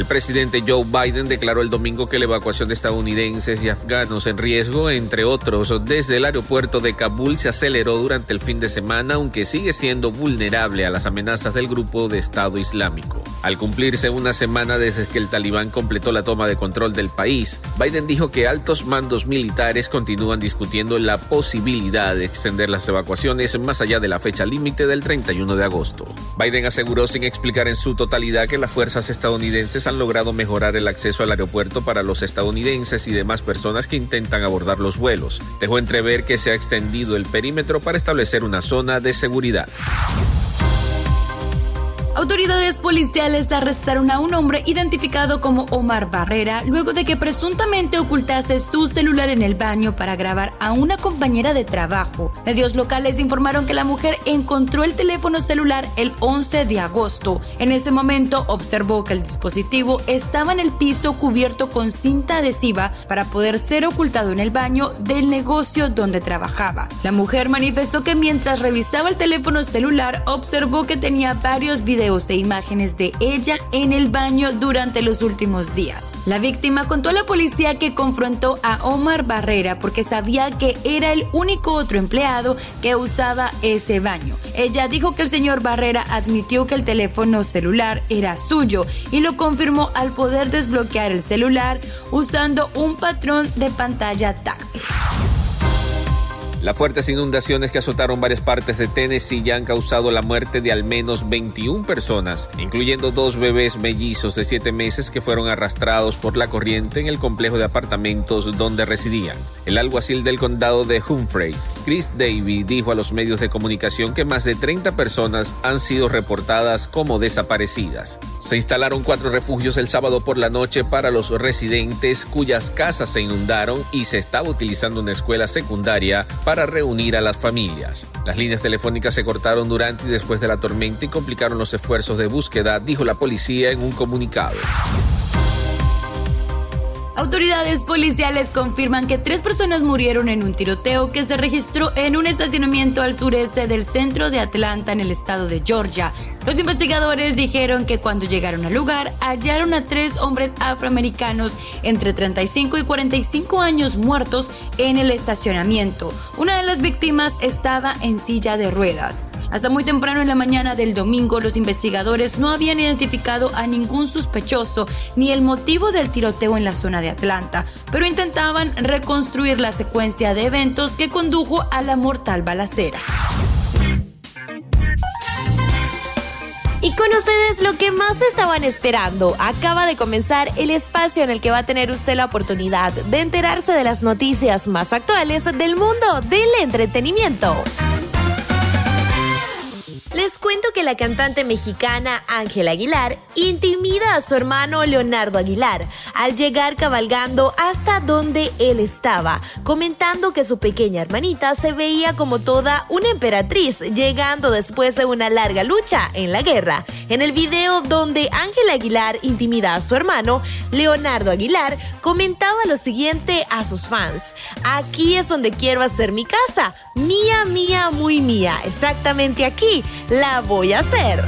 El presidente Joe Biden declaró el domingo que la evacuación de estadounidenses y afganos en riesgo, entre otros, desde el aeropuerto de Kabul se aceleró durante el fin de semana, aunque sigue siendo vulnerable a las amenazas del grupo de Estado Islámico. Al cumplirse una semana desde que el talibán completó la toma de control del país, Biden dijo que altos mandos militares continúan discutiendo la posibilidad de extender las evacuaciones más allá de la fecha límite del 31 de agosto. Biden aseguró sin explicar en su totalidad que las fuerzas estadounidenses han logrado mejorar el acceso al aeropuerto para los estadounidenses y demás personas que intentan abordar los vuelos. Dejó entrever que se ha extendido el perímetro para establecer una zona de seguridad. Autoridades policiales arrestaron a un hombre identificado como Omar Barrera luego de que presuntamente ocultase su celular en el baño para grabar a una compañera de trabajo. Medios locales informaron que la mujer encontró el teléfono celular el 11 de agosto. En ese momento observó que el dispositivo estaba en el piso cubierto con cinta adhesiva para poder ser ocultado en el baño del negocio donde trabajaba. La mujer manifestó que mientras revisaba el teléfono celular observó que tenía varios videos e imágenes de ella en el baño durante los últimos días. La víctima contó a la policía que confrontó a Omar Barrera porque sabía que era el único otro empleado que usaba ese baño. Ella dijo que el señor Barrera admitió que el teléfono celular era suyo y lo confirmó al poder desbloquear el celular usando un patrón de pantalla táctil. Las fuertes inundaciones que azotaron varias partes de Tennessee ya han causado la muerte de al menos 21 personas, incluyendo dos bebés mellizos de 7 meses que fueron arrastrados por la corriente en el complejo de apartamentos donde residían. El alguacil del condado de Humphreys, Chris Davy, dijo a los medios de comunicación que más de 30 personas han sido reportadas como desaparecidas. Se instalaron cuatro refugios el sábado por la noche para los residentes cuyas casas se inundaron y se estaba utilizando una escuela secundaria para reunir a las familias. Las líneas telefónicas se cortaron durante y después de la tormenta y complicaron los esfuerzos de búsqueda, dijo la policía en un comunicado. Autoridades policiales confirman que tres personas murieron en un tiroteo que se registró en un estacionamiento al sureste del centro de Atlanta en el estado de Georgia. Los investigadores dijeron que cuando llegaron al lugar hallaron a tres hombres afroamericanos entre 35 y 45 años muertos en el estacionamiento. Una de las víctimas estaba en silla de ruedas. Hasta muy temprano en la mañana del domingo, los investigadores no habían identificado a ningún sospechoso ni el motivo del tiroteo en la zona de Atlanta, pero intentaban reconstruir la secuencia de eventos que condujo a la mortal balacera. Y con ustedes lo que más estaban esperando. Acaba de comenzar el espacio en el que va a tener usted la oportunidad de enterarse de las noticias más actuales del mundo del entretenimiento. Les cuento que la cantante mexicana Ángela Aguilar intimida a su hermano Leonardo Aguilar al llegar cabalgando hasta donde él estaba, comentando que su pequeña hermanita se veía como toda una emperatriz llegando después de una larga lucha en la guerra. En el video donde Ángela Aguilar intimida a su hermano, Leonardo Aguilar comentaba lo siguiente a sus fans. Aquí es donde quiero hacer mi casa. Mía, mía, muy mía. Exactamente aquí la voy a hacer.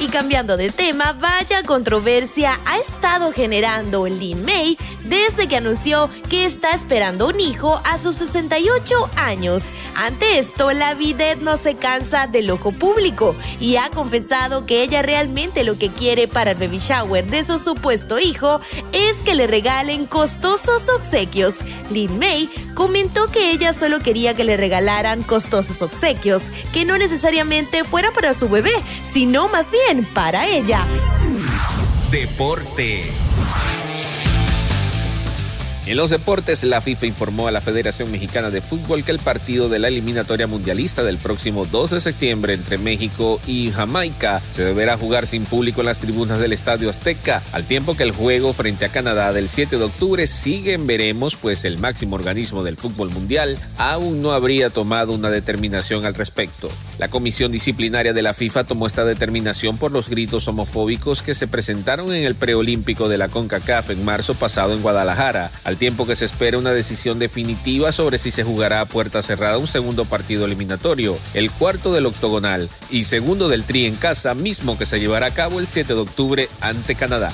Y cambiando de tema, vaya controversia ha estado generando Lin May desde que anunció que está esperando un hijo a sus 68 años. Ante esto, la vidette no se cansa del ojo público y ha confesado que ella realmente lo que quiere para el baby shower de su supuesto hijo es que le regalen costosos obsequios. Lin May comentó que ella solo quería que le regalaran costosos obsequios, que no necesariamente fuera para su bebé, sino más bien para ella. Deportes. En los deportes, la FIFA informó a la Federación Mexicana de Fútbol que el partido de la eliminatoria mundialista del próximo 2 de septiembre entre México y Jamaica se deberá jugar sin público en las tribunas del Estadio Azteca, al tiempo que el juego frente a Canadá del 7 de octubre sigue en veremos, pues el máximo organismo del fútbol mundial aún no habría tomado una determinación al respecto. La comisión disciplinaria de la FIFA tomó esta determinación por los gritos homofóbicos que se presentaron en el preolímpico de la CONCACAF en marzo pasado en Guadalajara al tiempo que se espera una decisión definitiva sobre si se jugará a puerta cerrada un segundo partido eliminatorio, el cuarto del octogonal y segundo del Tri en casa, mismo que se llevará a cabo el 7 de octubre ante Canadá.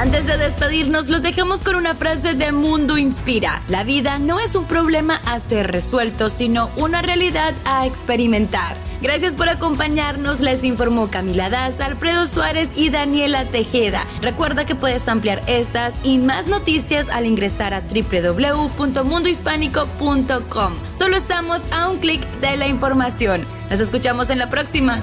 Antes de despedirnos, los dejamos con una frase de Mundo Inspira. La vida no es un problema a ser resuelto, sino una realidad a experimentar. Gracias por acompañarnos, les informó Camila Daz, Alfredo Suárez y Daniela Tejeda. Recuerda que puedes ampliar estas y más noticias al ingresar a www.mundohispánico.com. Solo estamos a un clic de la información. Nos escuchamos en la próxima.